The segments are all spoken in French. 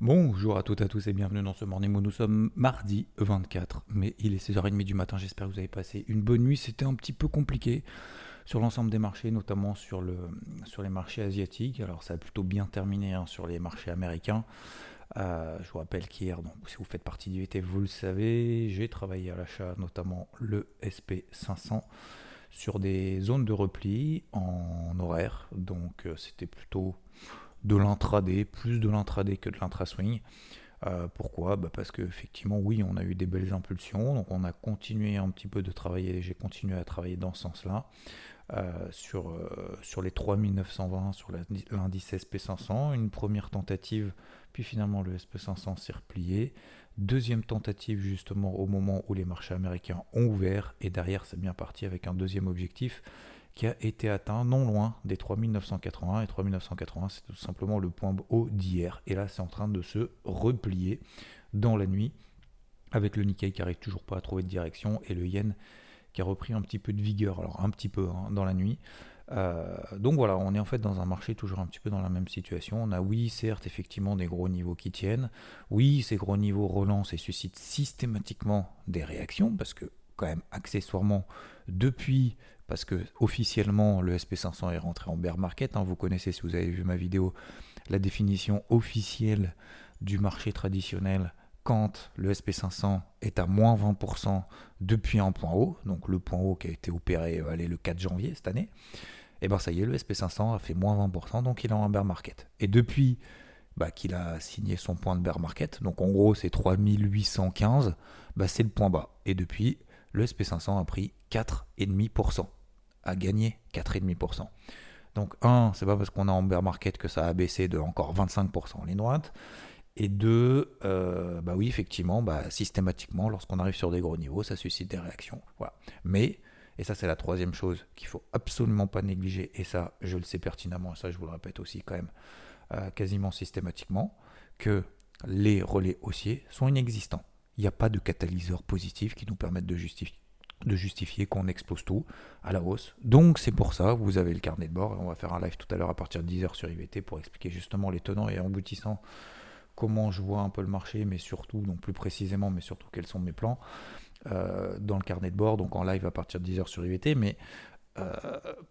Bonjour à toutes et à tous et bienvenue dans ce Morning Moon. Nous sommes mardi 24 mais il est 16h30 du matin. J'espère que vous avez passé une bonne nuit. C'était un petit peu compliqué sur l'ensemble des marchés, notamment sur les marchés asiatiques. Alors ça a plutôt bien terminé hein, sur les marchés américains. Euh, je vous rappelle qu'hier, si vous faites partie du VT, vous le savez, j'ai travaillé à l'achat, notamment le SP500, sur des zones de repli en horaire. Donc euh, c'était plutôt de l'intraday, plus de l'intraday que de l'intra-swing. Euh, pourquoi? Bah Parce qu'effectivement, oui, on a eu des belles impulsions, donc on a continué un petit peu de travailler, j'ai continué à travailler dans ce sens-là, euh, sur, euh, sur les 3920, sur l'indice SP500, une première tentative, puis finalement le SP500 s'est replié, deuxième tentative justement au moment où les marchés américains ont ouvert, et derrière c'est bien parti avec un deuxième objectif, qui a été atteint non loin des 3981. Et 3980, c'est tout simplement le point haut d'hier. Et là, c'est en train de se replier dans la nuit, avec le Nikkei qui n'arrive toujours pas à trouver de direction, et le Yen qui a repris un petit peu de vigueur, alors un petit peu hein, dans la nuit. Euh, donc voilà, on est en fait dans un marché toujours un petit peu dans la même situation. On a oui, certes, effectivement des gros niveaux qui tiennent. Oui, ces gros niveaux relancent et suscitent systématiquement des réactions parce que quand même accessoirement depuis parce que officiellement le SP500 est rentré en bear market. Hein. Vous connaissez, si vous avez vu ma vidéo, la définition officielle du marché traditionnel quand le SP500 est à moins 20% depuis un point haut, donc le point haut qui a été opéré euh, allez, le 4 janvier cette année, et eh bien ça y est, le SP500 a fait moins 20%, donc il est en bear market. Et depuis bah, qu'il a signé son point de bear market, donc en gros c'est 3815, bah, c'est le point bas. Et depuis, le SP500 a pris 4,5%, a gagné 4,5%. Donc, un, c'est pas parce qu'on a en bear market que ça a baissé de encore 25% en ligne droite. Et deux, euh, bah oui, effectivement, bah, systématiquement, lorsqu'on arrive sur des gros niveaux, ça suscite des réactions. Voilà. Mais, et ça c'est la troisième chose qu'il faut absolument pas négliger, et ça je le sais pertinemment, et ça je vous le répète aussi quand même euh, quasiment systématiquement, que les relais haussiers sont inexistants il n'y a pas de catalyseur positif qui nous permette de justifier de justifier qu'on explose tout à la hausse. Donc c'est pour ça, vous avez le carnet de bord, et on va faire un live tout à l'heure à partir de 10h sur IVT pour expliquer justement les tenants et aboutissants, comment je vois un peu le marché, mais surtout, donc plus précisément, mais surtout quels sont mes plans euh, dans le carnet de bord, donc en live à partir de 10h sur IVT, mais euh,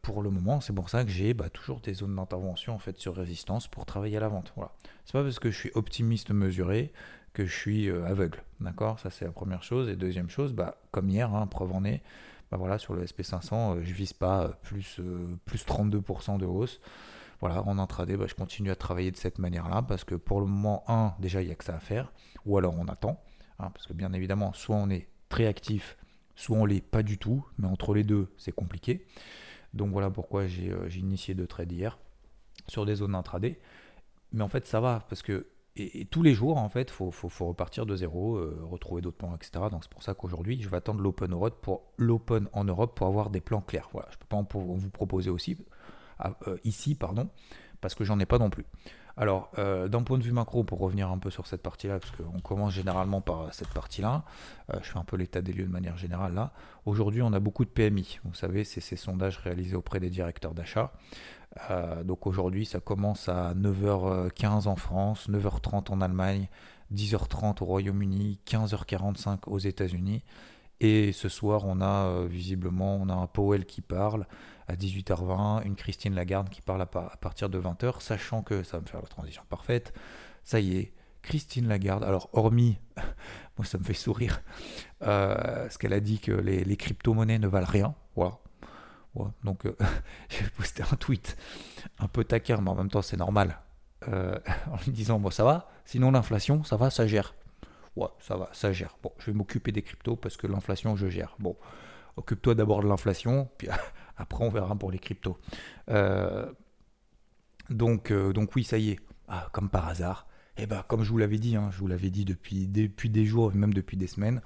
pour le moment, c'est pour ça que j'ai bah, toujours des zones d'intervention en fait sur résistance pour travailler à la vente. Voilà. C'est pas parce que je suis optimiste mesuré que je suis euh, aveugle. D'accord? Ça, c'est la première chose. Et deuxième chose, bah, comme hier, hein, preuve en est, bah, voilà, sur le SP500, euh, je vise pas euh, plus, plus 32% de hausse. Voilà, en intraday, bah, je continue à travailler de cette manière-là parce que pour le moment, un, déjà, il n'y a que ça à faire. Ou alors on attend. Hein, parce que bien évidemment, soit on est très actif, soit on l'est pas du tout. Mais entre les deux, c'est compliqué. Donc voilà pourquoi j'ai initié deux trades hier sur des zones intraday. Mais en fait, ça va parce que et, tous les jours, en fait, il faut, repartir de zéro, euh, retrouver d'autres plans, etc. Donc c'est pour ça qu'aujourd'hui, je vais attendre l'Open pour l'Open en Europe pour avoir des plans clairs. Voilà, je ne peux pas en vous proposer aussi euh, ici, pardon, parce que j'en ai pas non plus. Alors, euh, d'un point de vue macro, pour revenir un peu sur cette partie-là, parce qu'on commence généralement par cette partie-là, je fais un peu l'état des lieux de manière générale là. Aujourd'hui, on a beaucoup de PMI. Vous savez, c'est ces sondages réalisés auprès des directeurs d'achat. Euh, donc aujourd'hui, ça commence à 9h15 en France, 9h30 en Allemagne, 10h30 au Royaume-Uni, 15h45 aux États-Unis. Et ce soir, on a euh, visiblement un Powell qui parle à 18h20, une Christine Lagarde qui parle à, partir de 20h, sachant que ça va me faire la transition parfaite. Ça y est, Christine Lagarde, alors hormis, moi ça me fait sourire, euh, ce qu'elle a dit que les, les crypto-monnaies ne valent rien. Voilà, donc euh, j'ai posté un tweet un peu taquin, mais en même temps c'est normal, euh, en lui disant bon ça va, sinon l'inflation ça va, ça gère. Ouais, ça va, ça gère. Bon, je vais m'occuper des cryptos parce que l'inflation je gère. Bon, occupe-toi d'abord de l'inflation, puis après on verra pour les cryptos. Euh, Donc, euh, donc oui, ça y est, ah, comme par hasard. Et ben, comme je vous l'avais dit, hein, je vous l'avais dit depuis, depuis des jours, même depuis des semaines,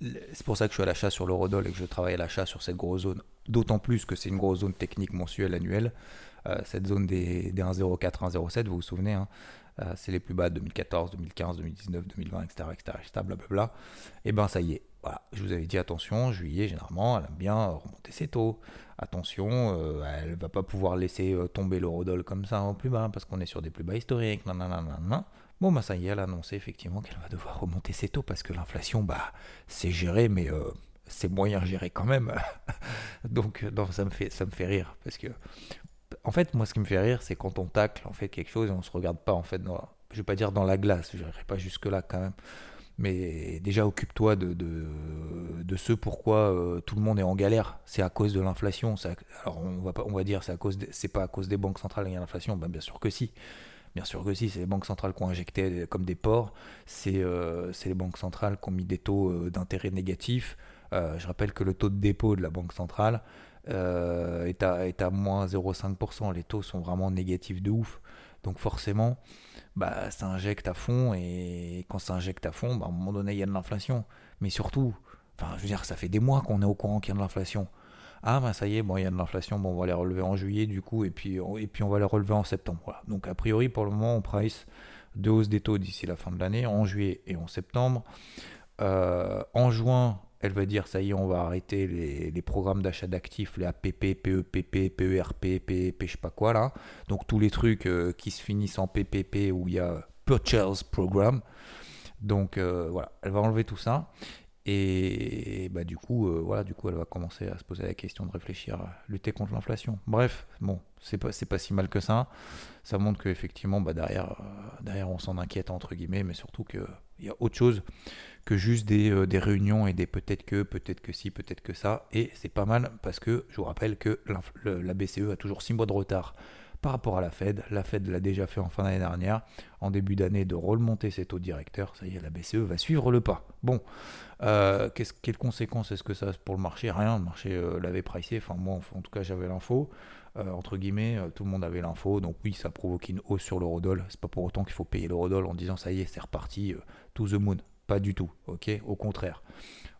c'est pour ça que je suis à l'achat sur l'eurodoll et que je travaille à l'achat sur cette grosse zone. D'autant plus que c'est une grosse zone technique mensuelle, annuelle. Euh, cette zone des, des 1,04, 1,07, vous vous souvenez, hein, euh, c'est les plus bas de 2014, 2015, 2019, 2020, etc. etc., etc. blablabla. Et ben ça y est. Voilà, je vous avais dit attention, juillet généralement, elle aime bien remonter ses taux. Attention, euh, elle va pas pouvoir laisser tomber l'eurodoll comme ça en plus bas parce qu'on est sur des plus bas historiques. Bon, bah ça y est, elle a annoncé effectivement qu'elle va devoir remonter ses taux parce que l'inflation, bah, c'est géré, mais c'est moyen géré quand même. Donc, ça me fait, ça me fait rire parce que en fait, moi, ce qui me fait rire, c'est quand on tacle en fait quelque chose et on se regarde pas en fait. Dans, je vais pas dire dans la glace, je n'irai pas jusque là quand même. Mais déjà, occupe-toi de, de, de, ce pourquoi euh, tout le monde est en galère. C'est à cause de l'inflation. Alors, on va, pas, on va dire c'est à cause, c'est pas à cause des banques centrales a l'inflation. Ben, bien sûr que si. Bien sûr que si, c'est les banques centrales qui ont injecté comme des porcs, c'est euh, les banques centrales qui ont mis des taux euh, d'intérêt négatifs. Je rappelle que le taux de dépôt de la banque centrale, euh, est, à, est à moins 0,5%. Les taux sont vraiment négatifs de ouf. Donc forcément, bah, ça injecte à fond. Et quand ça injecte à fond, bah, à un moment donné, il y a de l'inflation. Mais surtout, enfin, je veux dire, ça fait des mois qu'on est au courant qu'il y a de l'inflation. Ah bah ça y est, bon, il y a de l'inflation, bon, on va les relever en juillet du coup, et puis, et puis on va les relever en septembre. Donc a priori, pour le moment, on price deux hausses des taux d'ici la fin de l'année, en juillet et en septembre. Euh, en juin, elle va dire ça y est, on va arrêter les, programmes d'achat d'actifs, les APP, PEPP, PERP, PEP, je sais pas quoi là. Donc tous les trucs euh, qui se finissent en PPP où il y a Purchase Program. Donc euh, voilà, elle va enlever tout ça. Et bah, du, coup, euh, voilà, du coup, elle va commencer à se poser la question de réfléchir à lutter contre l'inflation. Bref, bon, c'est pas, si mal que ça. Ça montre qu'effectivement, bah, derrière, on s'en inquiète, entre guillemets, mais surtout qu'il y a autre chose que juste des, euh, des réunions et des peut-être que, peut-être que si, peut-être que ça. Et c'est pas mal parce que je vous rappelle que la BCE a toujours 6 mois de retard par rapport à la Fed. La Fed l'a déjà fait en fin d'année dernière, en début d'année, de remonter ses taux directeurs. Ça y est, la BCE va suivre le pas. Bon, euh, quelles conséquences est-ce que ça a pour le marché? Rien, le marché euh, l'avait pricé. Enfin, moi, en tout cas, j'avais l'info. entre guillemets, tout le monde avait l'info. Donc oui, ça provoque une hausse sur l'eurodoll. C'est pas pour autant qu'il faut payer l'eurodoll en disant ça y est, c'est reparti, to the moon. Pas du tout, ok Au contraire.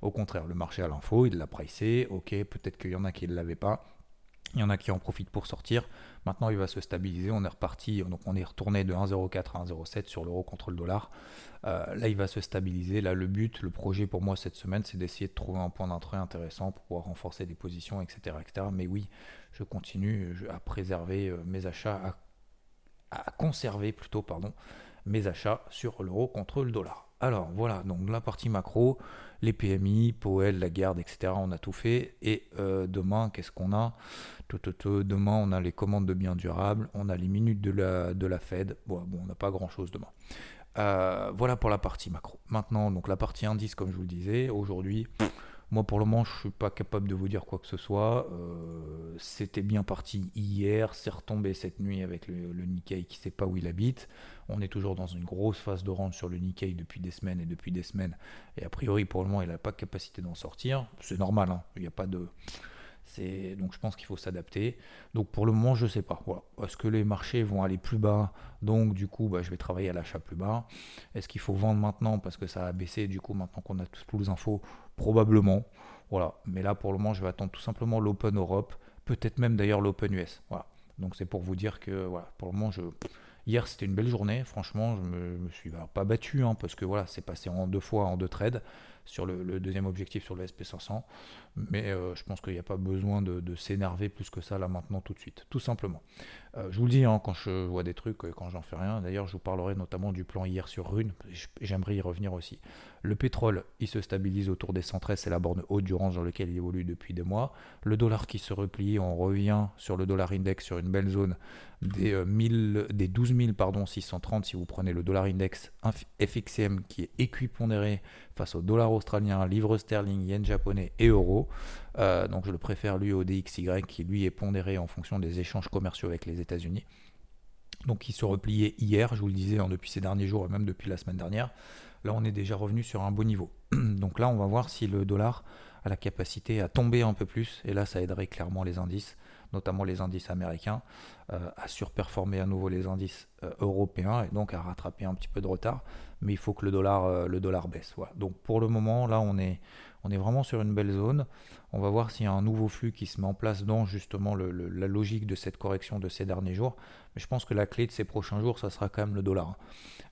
Au contraire, le marché a l'info, il l'a pricé, ok Peut-être qu'il y en a qui ne l'avaient pas. Il y en a qui en profitent pour sortir. Maintenant, il va se stabiliser. On est reparti, donc on est retourné de 1,04 à 1,07 sur l'euro contre le dollar. Euh, là, il va se stabiliser. Là, le but, le projet pour moi cette semaine, c'est d'essayer de trouver un point d'entrée intéressant pour pouvoir renforcer des positions, etc., etc. Mais oui, je continue à préserver euh, mes achats, à, à conserver plutôt, pardon, mes achats sur l'euro contre le dollar. Alors voilà, donc la partie macro, les PMI, Powell, la garde, etc. On a tout fait. Et euh, demain, qu'est-ce qu'on a? Demain, on a les commandes de biens durables, on a les minutes de la, de la Fed. Bon, bon on n'a pas grand-chose demain. Euh, voilà pour la partie macro. Maintenant, donc la partie indice, comme je vous le disais, aujourd'hui, moi pour le moment, je suis pas capable de vous dire quoi que ce soit. Euh, c'était bien parti hier, c'est retombé cette nuit avec le, le Nikkei qui ne sait pas où il habite. On est toujours dans une grosse phase de rente sur le Nikkei depuis des semaines et depuis des semaines. Et a priori, pour le moment, il n'a pas capacité d'en sortir. C'est normal, hein. il n'y a pas de. Donc je pense qu'il faut s'adapter. Donc pour le moment, je ne sais pas. Est-ce que les marchés vont aller plus bas? Donc du coup, bah, je vais travailler à l'achat plus bas. Est-ce qu'il faut vendre maintenant? Parce que ça a baissé Du coup, maintenant qu'on a tous les infos, probablement. Voilà. Mais là, pour le moment, je vais attendre tout simplement l'Open Europe, peut-être même d'ailleurs l'Open US. Voilà. Donc c'est pour vous dire que pour le moment, je Hier, c'était une belle journée. Franchement, je me, me suis pas battu hein, parce que voilà, c'est passé en deux fois en deux trades sur le, deuxième objectif sur le SP500. Mais euh, je pense qu'il n'y a pas besoin de, s'énerver plus que ça là maintenant tout de suite, tout simplement. Euh, je vous le dis hein, quand je vois des trucs, quand j'en fais rien. D'ailleurs, je vous parlerai notamment du plan hier sur Rune. J'aimerais y revenir aussi. Le pétrole, il se stabilise autour des 113, c'est la borne haute du range dans lequel il évolue depuis des mois. Le dollar qui se replie, on revient sur le dollar index sur une belle zone des, 1000, euh, des 12 pardon, 630 si vous prenez le dollar index FXM qui est équipondéré face au dollar australien, livre sterling, yen japonais et euro. Euh, donc je le préfère lui au DXY qui lui est pondéré en fonction des échanges commerciaux avec les États-Unis. Donc il se repliait hier, je vous le disais, hein, depuis ces derniers jours et même depuis la semaine dernière. Là on est déjà revenu sur un beau niveau. Donc là on va voir si le dollar a la capacité à tomber un peu plus et là ça aiderait clairement les indices. notamment les indices américains, à surperformer à nouveau les indices européens et donc à rattraper un petit peu de retard. Mais il faut que le dollar, le dollar baisse. Donc pour le moment, là, on est, on est vraiment sur une belle zone. On va voir s'il y a un nouveau flux qui se met en place dans justement la logique de cette correction de ces derniers jours. Mais je pense que la clé de ces prochains jours, ça sera quand même le dollar.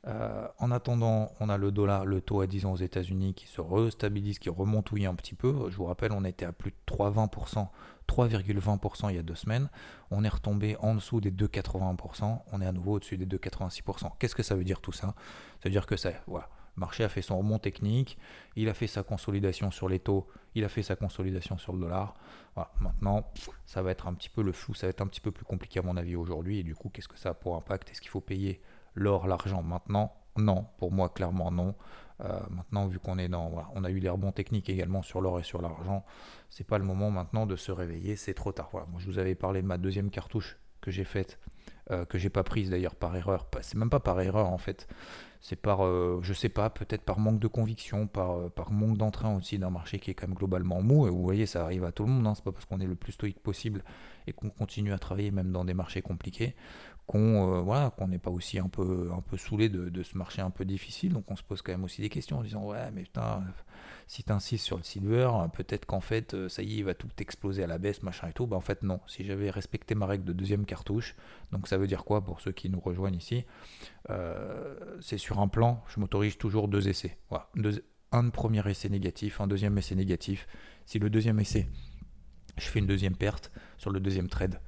Euh, en attendant, on a le dollar, le taux à 10 ans aux États-Unis qui se restabilise, qui remontouille un petit peu. Je vous rappelle, on était à plus de 3,20%, 3,20% il y a deux semaines. On est retombé en dessous des 2,80%. On est à nouveau au-dessus des 2,86%. Qu'est-ce que ça veut dire tout ça? Ça veut dire que ça, voilà, le marché a fait son remont technique, il a fait sa consolidation sur les taux, il a fait sa consolidation sur le dollar. Maintenant, ça va être un petit peu le flou, ça va être un petit peu plus compliqué à mon avis aujourd'hui. Et du coup, qu'est-ce que ça a pour impact? Est-ce qu'il faut payer l'or, l'argent maintenant? Non, pour moi, clairement non. Euh, maintenant, vu qu'on est dans, on a eu des rebonds techniques également sur l'or et sur l'argent, c'est pas le moment maintenant de se réveiller, c'est trop tard. Moi, je vous avais parlé de ma deuxième cartouche que j'ai faite, euh, que j'ai pas prise d'ailleurs par erreur. C'est même pas par erreur en fait c'est par, euh, je sais pas, peut-être par manque de conviction, par, par manque d'entrain aussi d'un marché qui est quand même globalement mou. Et vous voyez, ça arrive à tout le monde. Hein. C'est pas parce qu'on est le plus stoïque possible et qu'on continue à travailler même dans des marchés compliqués qu'on euh, qu'on n'est pas aussi un peu, un saoulé de, ce marché un peu difficile. Donc on se pose quand même aussi des questions en disant ouais mais putain si tu sur le silver, peut-être qu'en fait, euh, ça y est, il va tout exploser à la baisse, machin et tout. Bah, en fait, non. Si j'avais respecté ma règle de deuxième cartouche, donc ça veut dire quoi pour ceux qui nous rejoignent ici? Euh, C'est sur un plan, je m'autorise toujours deux essais. Voilà. un premier essai négatif, un deuxième essai négatif. Si le deuxième essai, je fais une deuxième perte sur le deuxième trade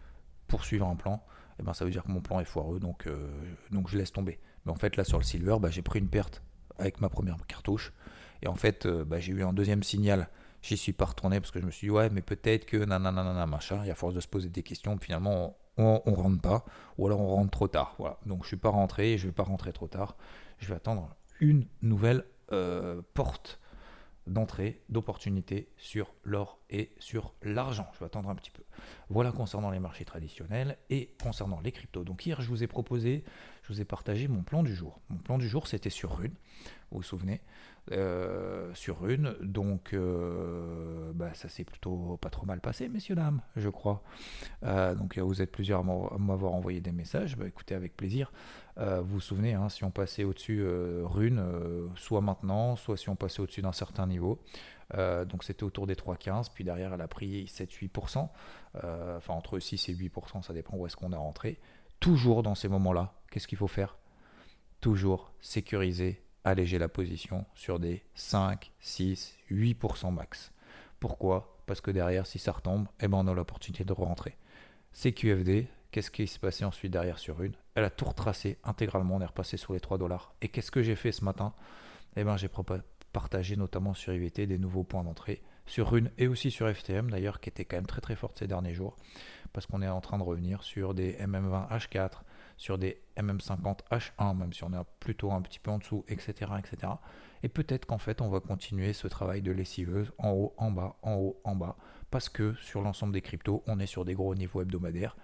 pour suivre un plan, eh ben, ça veut dire que mon plan est foireux, donc, euh, donc je laisse tomber. Mais en fait, là, sur le silver, bah, j'ai pris une perte avec ma première cartouche. Et en fait, euh, bah, j'ai eu un deuxième signal. J'y suis pas retourné parce que je me suis dit, ouais, mais peut-être que nanana, machin. Et à force de se poser des questions, finalement, on, rentre pas. Ou alors on rentre trop tard. Voilà. Donc je suis pas rentré je vais pas rentrer trop tard. Je vais attendre une nouvelle euh, porte d'entrée, d'opportunité sur l'or et sur l'argent. Je vais attendre un petit peu. Voilà concernant les marchés traditionnels et concernant les cryptos. Donc hier, je vous ai proposé, je vous ai partagé mon plan du jour. Mon plan du jour, c'était sur Rune, vous vous souvenez euh, sur une. Donc, euh, bah, ça s'est plutôt pas trop mal passé, messieurs, dames, je crois. Euh, donc, vous êtes plusieurs à m'avoir envoyé des messages. Bah, écoutez, avec plaisir. Vous vous souvenez, hein, si on passait au-dessus rune, soit maintenant, soit si on passait au-dessus d'un certain niveau. donc, c'était autour des 3,15. Puis derrière, elle a pris 7-8%. Enfin, entre 6 et 8%, ça dépend où est-ce qu'on est rentré. Toujours dans ces moments-là, qu'est-ce qu'il faut faire? Toujours sécuriser alléger la position sur des 5, 6, 8% max. Pourquoi? Parce que derrière, si ça retombe, eh ben on a l'opportunité de rentrer. CQFD, qu'est-ce qui s'est passé ensuite derrière sur une Elle a tout retracé intégralement, on est repassé sur les 3 dollars. Et qu'est-ce que j'ai fait ce matin? Eh ben j'ai partagé notamment sur IVT des nouveaux points d'entrée sur une et aussi sur FTM d'ailleurs qui était quand même très très forte ces derniers jours parce qu'on est en train de revenir sur des MM20 H4, sur des MM50 H1, même si on est plutôt un petit peu en dessous, etc. etc. Et peut-être qu'en fait, on va continuer ce travail de lessiveuse en haut, en bas, en haut, en bas, parce que sur l'ensemble des cryptos, on est sur des gros niveaux hebdomadaires.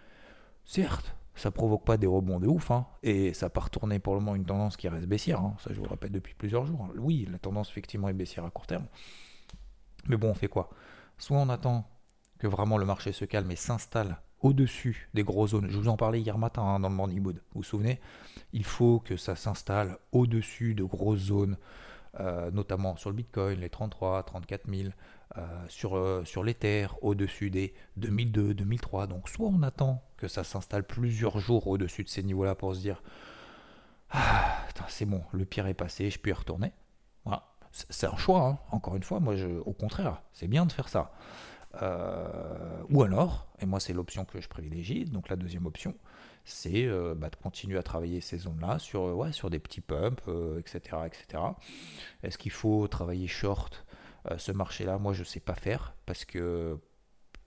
Certes, ça provoque pas des rebonds de ouf, hein, et ça part tourner pour le moment une tendance qui reste baissière, hein. ça je vous le répète depuis plusieurs jours. Oui, la tendance effectivement est baissière à court terme. Mais bon, on fait quoi? Soit on attend que vraiment le marché se calme et s'installe au-dessus des grosses zones. Je vous en parlais hier matin hein, dans le Morning Mood. Vous vous souvenez? Il faut que ça s'installe au-dessus de grosses zones, euh, notamment sur le Bitcoin, les 33, 34 000, sur, euh, sur l'Ether, au-dessus des 2002, 2003. Donc soit on attend que ça s'installe plusieurs jours au-dessus de ces niveaux-là pour se dire ah, c'est bon, le pire est passé, je peux y retourner. Voilà. C'est un choix, hein. encore une fois. Moi, au contraire, c'est bien de faire ça. Euh, ou alors, et moi c'est l'option que je privilégie, donc la deuxième option, c'est euh, bah, de continuer à travailler ces zones-là sur, euh, ouais, sur des petits pumps, etc. etc. Est-ce qu'il faut travailler short ce marché-là Moi je ne sais pas faire parce que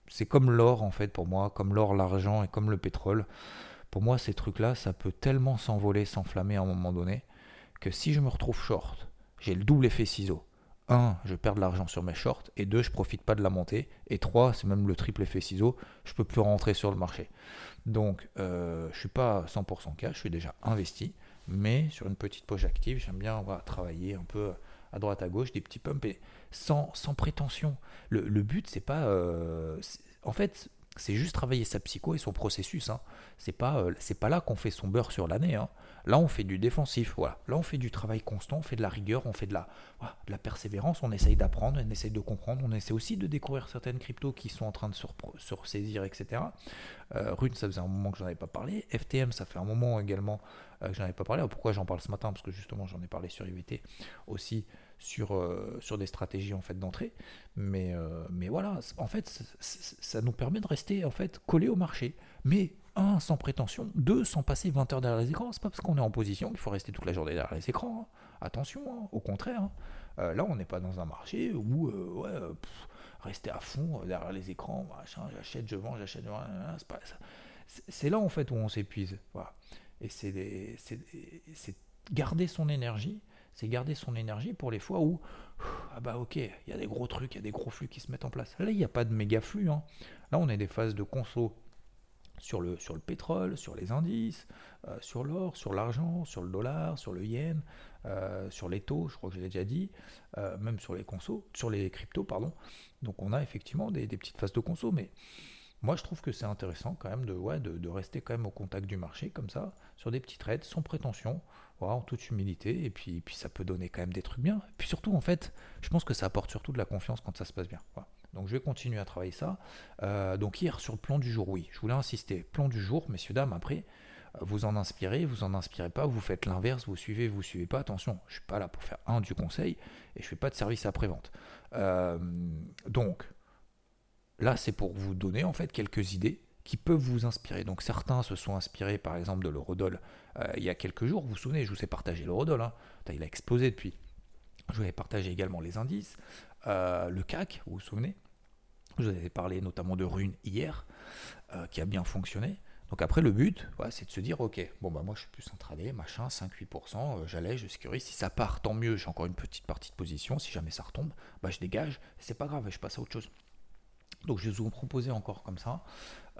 c'est comme l'or en fait pour moi, comme l'or, l'argent et comme le pétrole. Pour moi ces trucs-là, ça peut tellement s'envoler, s'enflammer à un moment donné que si je me retrouve short, j'ai le double effet ciseau un, je perds de l'argent sur mes shorts, et deux, je profite pas de la montée, et trois, c'est même le triple effet ciseau, je peux plus rentrer sur le marché. Donc, euh, je suis pas 100% cash, je suis déjà investi, mais sur une petite poche active, j'aime bien travailler un peu à droite à gauche, des petits pumps, et sans, sans prétention. Le, but, c'est pas. Euh, en fait, c'est juste travailler sa psycho et son processus. Hein. C'est pas, euh, pas là qu'on fait son beurre sur l'année. Hein. Là, on fait du défensif. Voilà. Là, on fait du travail constant, on fait de la rigueur, on fait de la, la persévérance, on essaye d'apprendre, on essaye de comprendre, on essaie aussi de découvrir certaines cryptos qui sont en train de se, saisir, etc. Euh, Rune, ça faisait un moment que j'en avais pas parlé. FTM, ça fait un moment également que j'en avais pas parlé. pourquoi j'en parle ce matin? Parce que justement, j'en ai parlé sur IVT aussi sur, euh, sur des stratégies en fait d'entrée. Mais, euh, mais voilà, en fait, ça nous permet de rester en fait collé au marché. Mais un, sans prétention, deux, sans passer 20 heures derrière les écrans. C'est pas parce qu'on est en position qu'il faut rester toute la journée derrière les écrans. Hein. Attention, hein, au contraire. Hein. Euh, là, on n'est pas dans un marché où ouais, rester à fond derrière les écrans, j'achète, je vends, j'achète, c'est là en fait où on s'épuise. Voilà. Et c'est garder son énergie c'est garder son énergie pour les fois où, ah bah ok, il y a des gros trucs, il y a des gros flux qui se mettent en place. Là, il n'y a pas de méga flux. Hein. Là, on est des phases de conso sur le, pétrole, sur les indices, euh, sur l'or, sur l'argent, sur le dollar, sur le yen, euh, sur les taux, je crois que je l'ai déjà dit, euh, même sur les consos, sur les cryptos, pardon. Donc on a effectivement des petites phases de conso, mais moi, je trouve que c'est intéressant quand même de, ouais, de, rester quand même au contact du marché comme ça, sur des petits trades, sans prétention, en toute humilité, et puis, puis ça peut donner quand même des trucs bien. Et puis surtout, en fait, je pense que ça apporte surtout de la confiance quand ça se passe bien. Donc je vais continuer à travailler ça. Euh, donc hier, sur le plan du jour, oui, je voulais insister. Plan du jour, messieurs, dames, après, euh, vous en inspirez, vous en inspirez pas, vous faites l'inverse, vous suivez, vous suivez pas. Attention, je suis pas là pour faire un du conseil, et je fais pas de service après-vente. Euh, donc, Là, c'est pour vous donner en fait quelques idées qui peuvent vous inspirer. Donc certains se sont inspirés par exemple de l'eurodoll euh, il y a quelques jours. Vous vous souvenez, je vous ai partagé l'eurodoll. Hein. Il a explosé depuis. Je vous ai partagé également les indices. Euh, le CAC, vous vous souvenez Je vous avais parlé notamment de Rune hier, euh, qui a bien fonctionné. Donc après, le but, c'est de se dire, ok, bon bah moi je suis plus intraday, machin, 5-8%, j'allais, je sécurise. Si ça part, tant mieux, j'ai encore une petite partie de position. Si jamais ça retombe, bah je dégage. C'est pas grave, je passe à autre chose. Donc je vais vous proposer encore comme ça.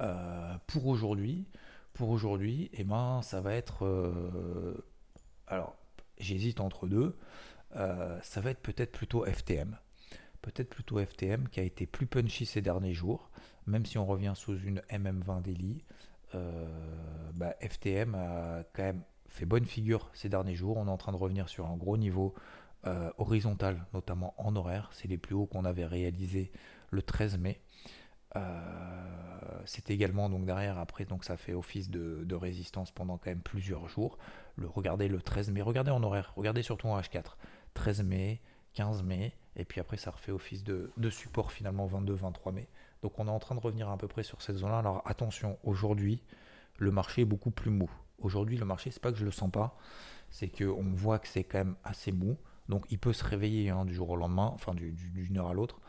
Euh, pour aujourd'hui, pour aujourd'hui, eh ben, ça va être... Euh, alors, j'hésite entre deux. Euh, ça va être peut-être plutôt FTM. Peut-être plutôt FTM qui a été plus punchy ces derniers jours. Même si on revient sous une MM20 daily. FTM a quand même fait bonne figure ces derniers jours. On est en train de revenir sur un gros niveau horizontal, notamment en horaire. C'est les plus hauts qu'on avait réalisés le 13 mai. Euh, c'était également donc derrière après donc ça fait office de, résistance pendant quand même plusieurs jours. Le regardez le 13 mai, regardez en horaire, regardez surtout en H4. 13 mai, 15 mai, et puis après ça refait office de, support finalement 22-23 mai. Donc on est en train de revenir à peu près sur cette zone-là. Alors attention, aujourd'hui le marché est beaucoup plus mou. Aujourd'hui le marché, c'est pas que je le sens pas, c'est qu'on voit que c'est quand même assez mou. Donc il peut se réveiller hein, du jour au lendemain, enfin d'une heure à l'autre.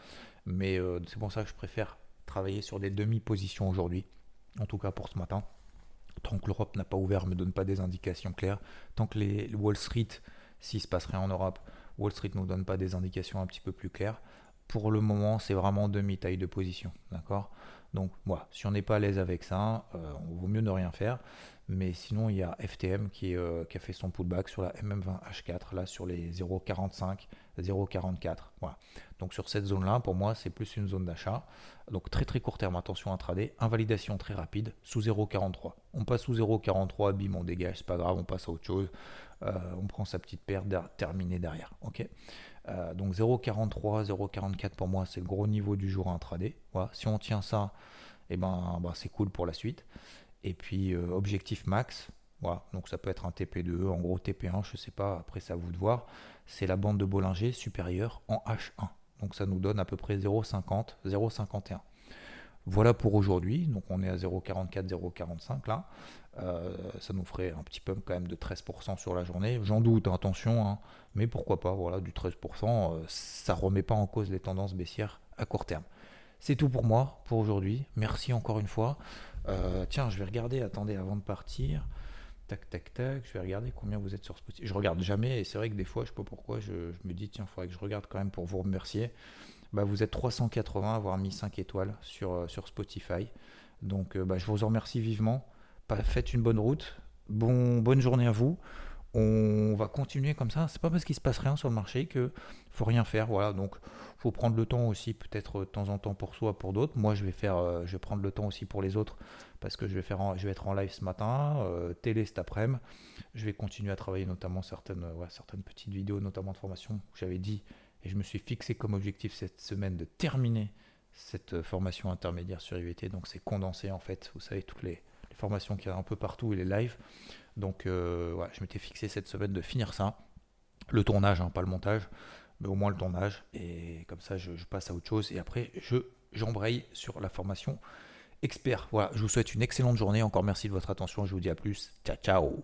Mais euh, c'est pour ça que je préfère travailler sur des demi-positions aujourd'hui, en tout cas pour ce matin. Tant que l'Europe n'a pas ouvert, ne me donne pas des indications claires. Tant que les Wall Street, s'il se passe rien en Europe, Wall Street ne nous donne pas des indications un petit peu plus claires. Pour le moment, c'est vraiment demi-taille de position. D'accord? Donc, voilà, si on n'est pas à l'aise avec ça, euh, on vaut mieux ne rien faire. Mais sinon, il y a FTM qui, euh, qui, a fait son pullback sur la MM20H4, là sur les 0,45, 0,44. Voilà. Donc sur cette zone-là, pour moi, c'est plus une zone d'achat. Donc très très court terme, attention intraday, invalidation très rapide, sous 0,43. On passe sous 0,43, bim, on dégage, c'est pas grave, on passe à autre chose. Euh, on prend sa petite paire terminée derrière. ok euh, donc 0,43, 0,44 pour moi, c'est le gros niveau du jour intraday. Voilà. Si on tient ça, eh ben, bah, c'est cool pour la suite. Et puis euh, objectif max, donc ça peut être un TP2, en gros TP1, je sais pas, après c'est à vous de voir. C'est la bande de Bollinger supérieure en H1. Donc ça nous donne à peu près 0,50, 0,51. Voilà pour aujourd'hui. Donc on est à 0,44, 0,45 là. Euh, ça nous ferait un petit peu quand même de 13% sur la journée. J'en doute, attention, hein. mais pourquoi pas, voilà, du 13%, euh, ça remet pas en cause les tendances baissières à court terme. C'est tout pour moi pour aujourd'hui. Merci encore une fois. Euh, tiens, je vais regarder, attendez, avant de partir. Tac, tac, tac. Je vais regarder combien vous êtes sur Spotify. Je regarde jamais et c'est vrai que des fois, je sais pas pourquoi, je, me dis, tiens, il faudrait que je regarde quand même pour vous remercier. Bah, vous êtes 380 à avoir mis 5 étoiles sur, euh, sur Spotify. Donc, euh, bah, je vous en remercie vivement. Faites une bonne route. Bon, bonne journée à vous. on va continuer comme ça. C'est pas parce qu'il se passe rien sur le marché que faut rien faire. Voilà, donc faut prendre le temps aussi, peut-être de temps en temps pour soi, pour d'autres. Moi, je vais faire, euh, je vais prendre le temps aussi pour les autres parce que je vais faire, je vais être en live ce matin, euh, télé cet après-midi. Je vais continuer à travailler notamment certaines, certaines petites vidéos, notamment de formation. J'avais dit et je me suis fixé comme objectif cette semaine de terminer cette euh, formation intermédiaire sur IVT. Donc c'est condensé en fait, vous savez, toutes les, formations qu'il y a un peu partout et les lives. Donc euh, je m'étais fixé cette semaine de finir ça. Le tournage, hein, pas le montage, mais au moins le tournage. Et comme ça, je, passe à autre chose. Et après, je j'embraye sur la formation expert. Voilà, je vous souhaite une excellente journée. Encore merci de votre attention. Je vous dis à plus. Ciao, ciao.